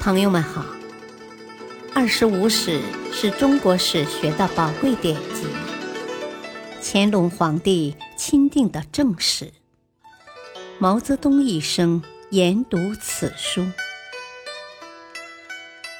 朋友们好，二十五史是中国史学的宝贵典籍，乾隆皇帝钦定的正史。毛泽东一生研读此书。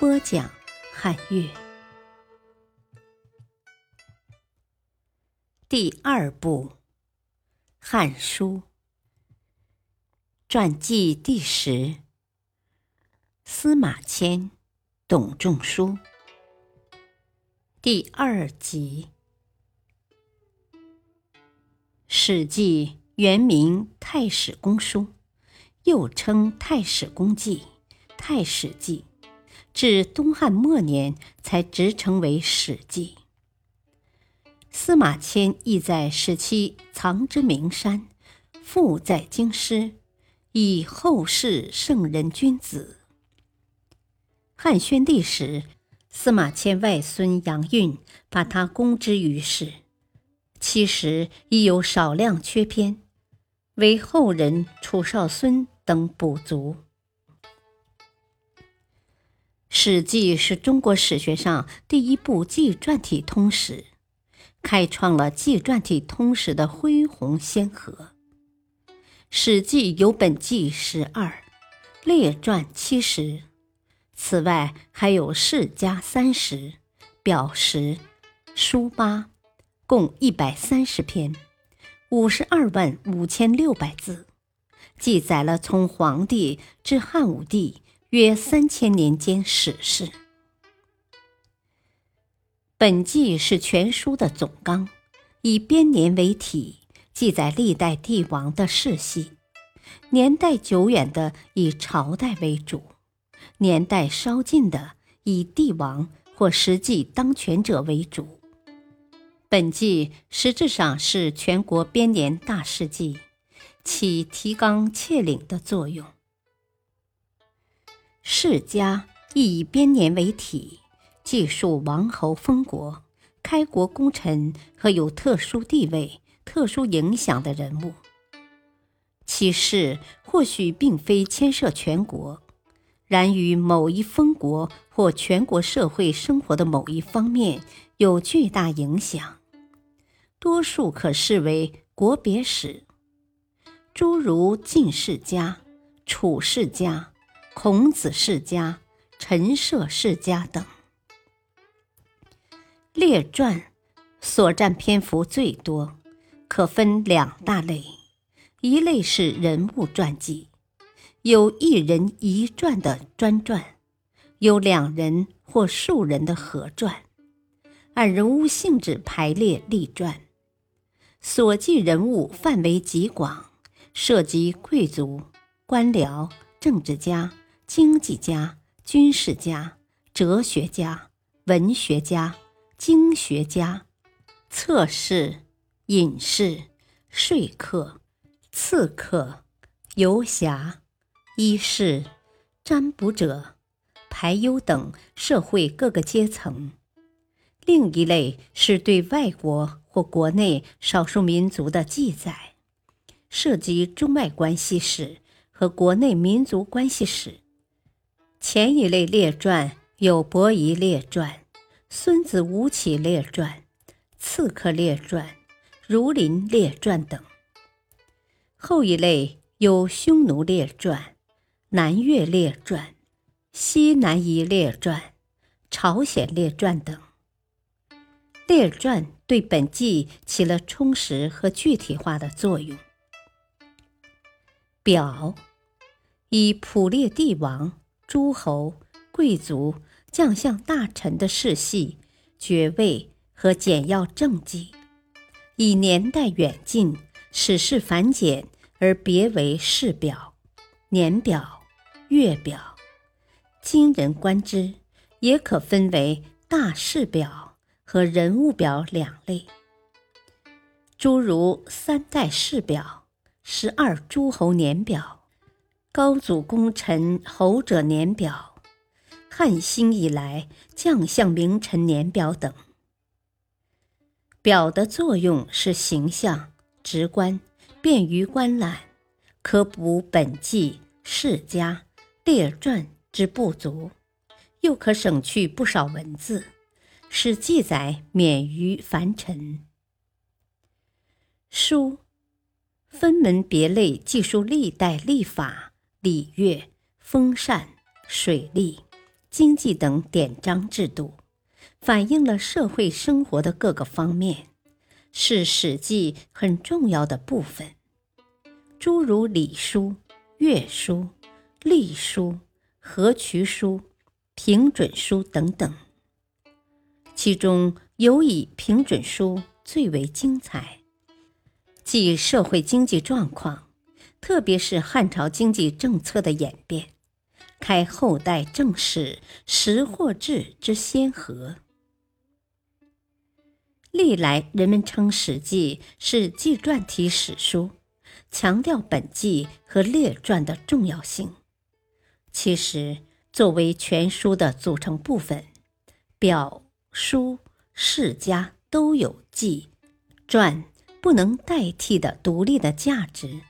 播讲汉乐。第二部《汉书》传记第十。司马迁、董仲舒，第二集。《史记》原名《太史公书》，又称《太史公记》《太史记》，至东汉末年才直称为《史记》。司马迁意在史期藏之名山，富在京师，以后世圣人君子。汉宣帝时，司马迁外孙杨运把他公之于世，其实已有少量缺篇，为后人楚少孙等补足。《史记》是中国史学上第一部纪传体通史，开创了纪传体通史的恢宏先河。《史记》有本纪十二，列传七十。此外，还有世家三十、表十、书八，共一百三十篇，五十二万五千六百字，记载了从黄帝至汉武帝约三千年间史事。本纪是全书的总纲，以编年为体，记载历代帝王的世系，年代久远的以朝代为主。年代稍近的，以帝王或实际当权者为主。本纪实质上是全国编年大事记，起提纲挈领的作用。世家亦以编年为体，记述王侯封国、开国功臣和有特殊地位、特殊影响的人物。其事或许并非牵涉全国。然与某一封国或全国社会生活的某一方面有巨大影响，多数可视为国别史，诸如晋世家、楚世家、孔子世家、陈涉世家等。列传所占篇幅最多，可分两大类，一类是人物传记。有一人一传的专传，有两人或数人的合传，按人物性质排列立传。所记人物范围极广，涉及贵族、官僚、政治家、经济家、军事家、哲学家、文学家、经学家、侧室、隐士、说客、刺客、游侠。一是占卜者、排忧等社会各个阶层；另一类是对外国或国内少数民族的记载，涉及中外关系史和国内民族关系史。前一类列传有伯夷列传、孙子吴起列传、刺客列传、儒林列传等；后一类有匈奴列传。南越列传、西南夷列传、朝鲜列传等列传对本纪起了充实和具体化的作用。表以谱列帝王、诸侯、贵族、将相、大臣的世系、爵位和简要政绩，以年代远近、史事繁简而别为世表、年表。月表，今人观之，也可分为大事表和人物表两类。诸如三代世表、十二诸侯年表、高祖功臣侯者年表、汉兴以来将相名臣年表等。表的作用是形象、直观，便于观览，可补本纪、世家。列传之不足，又可省去不少文字，使记载免于凡尘。书分门别类记述历代历法、礼乐、风扇、水利、经济等典章制度，反映了社会生活的各个方面，是《史记》很重要的部分。诸如礼书、乐书、隶书、河渠书、平准书等等，其中尤以平准书最为精彩。记社会经济状况，特别是汉朝经济政策的演变，开后代正史识货志之先河。历来人们称《史记》是纪传体史书，强调本纪和列传的重要性。其实，作为全书的组成部分，表、书、世家都有记、传。不能代替的独立的价值。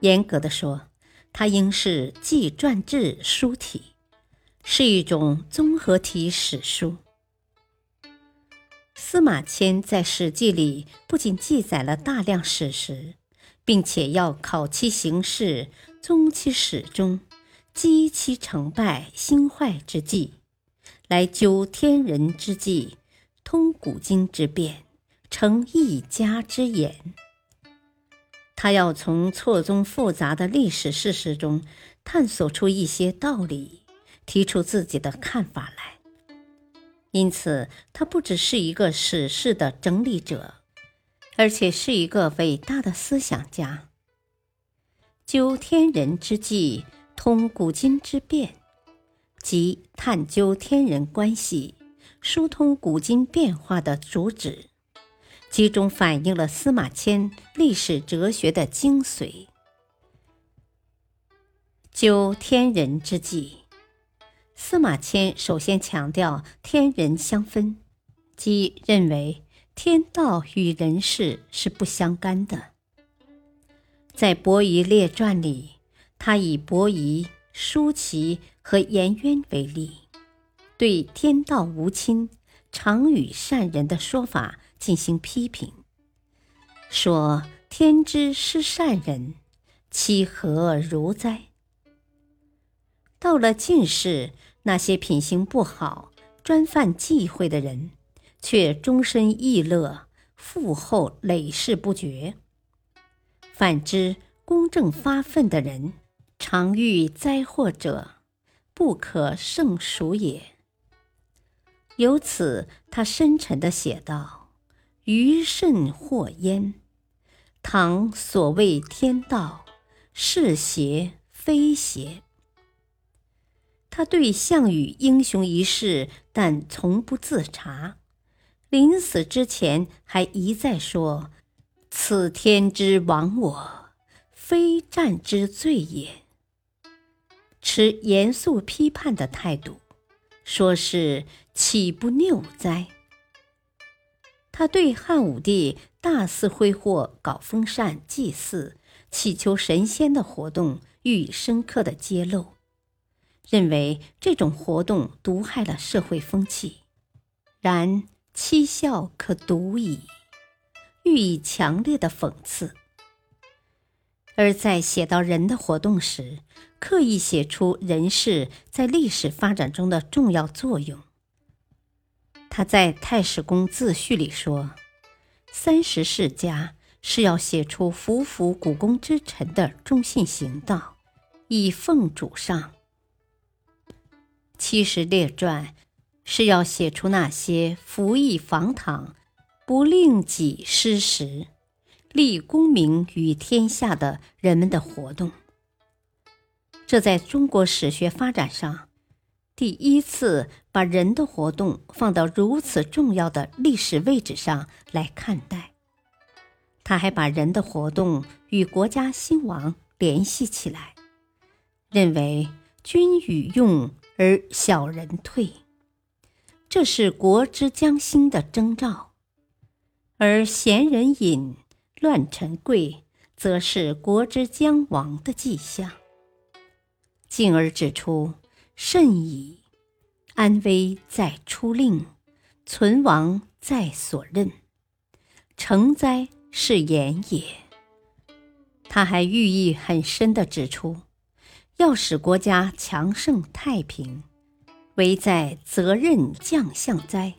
严格的说，它应是纪传志书体，是一种综合体史书。司马迁在《史记》里不仅记载了大量史实，并且要考其形式，综其始终，积其成败兴坏之际，来究天人之际，通古今之变。成一家之言，他要从错综复杂的历史事实中探索出一些道理，提出自己的看法来。因此，他不只是一个史事的整理者，而且是一个伟大的思想家。究天人之际，通古今之变，即探究天人关系、疏通古今变化的主旨。其中反映了司马迁历史哲学的精髓。究天人之际，司马迁首先强调天人相分，即认为天道与人事是不相干的。在《伯夷列传》里，他以伯夷、叔齐和颜渊为例，对天道无亲、常与善人的说法。进行批评，说：“天之失善人，其何如哉？”到了近世，那些品行不好、专犯忌讳的人，却终身逸乐，富厚累世不绝；反之，公正发愤的人，常遇灾祸者，不可胜数也。由此，他深沉地写道。余甚或焉？唐所谓天道，是邪非邪？他对项羽英雄一事，但从不自察。临死之前，还一再说：“此天之亡我，非战之罪也。”持严肃批判的态度，说是岂不谬哉？他对汉武帝大肆挥霍、搞封禅、祭祀、祈求神仙的活动予以深刻的揭露，认为这种活动毒害了社会风气，然七孝可毒矣，予以强烈的讽刺。而在写到人的活动时，刻意写出人事在历史发展中的重要作用。他在《太史公自序》里说：“三十世家是要写出服服古公之臣的忠信行道，以奉主上；七十列传是要写出那些服役防唐、不令己失时、立功名于天下的人们的活动。”这在中国史学发展上。第一次把人的活动放到如此重要的历史位置上来看待，他还把人的活动与国家兴亡联系起来，认为君与用而小人退，这是国之将兴的征兆；而贤人隐，乱臣贵，则是国之将亡的迹象。进而指出。甚矣。安危在出令，存亡在所任。成灾是言也。他还寓意很深地指出，要使国家强盛太平，唯在责任将相哉，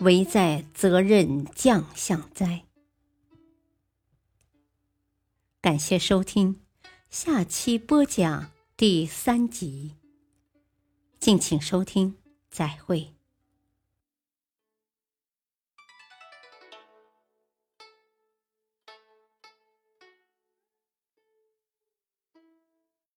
唯在责任将相哉。感谢收听，下期播讲第三集。敬请收听，再会。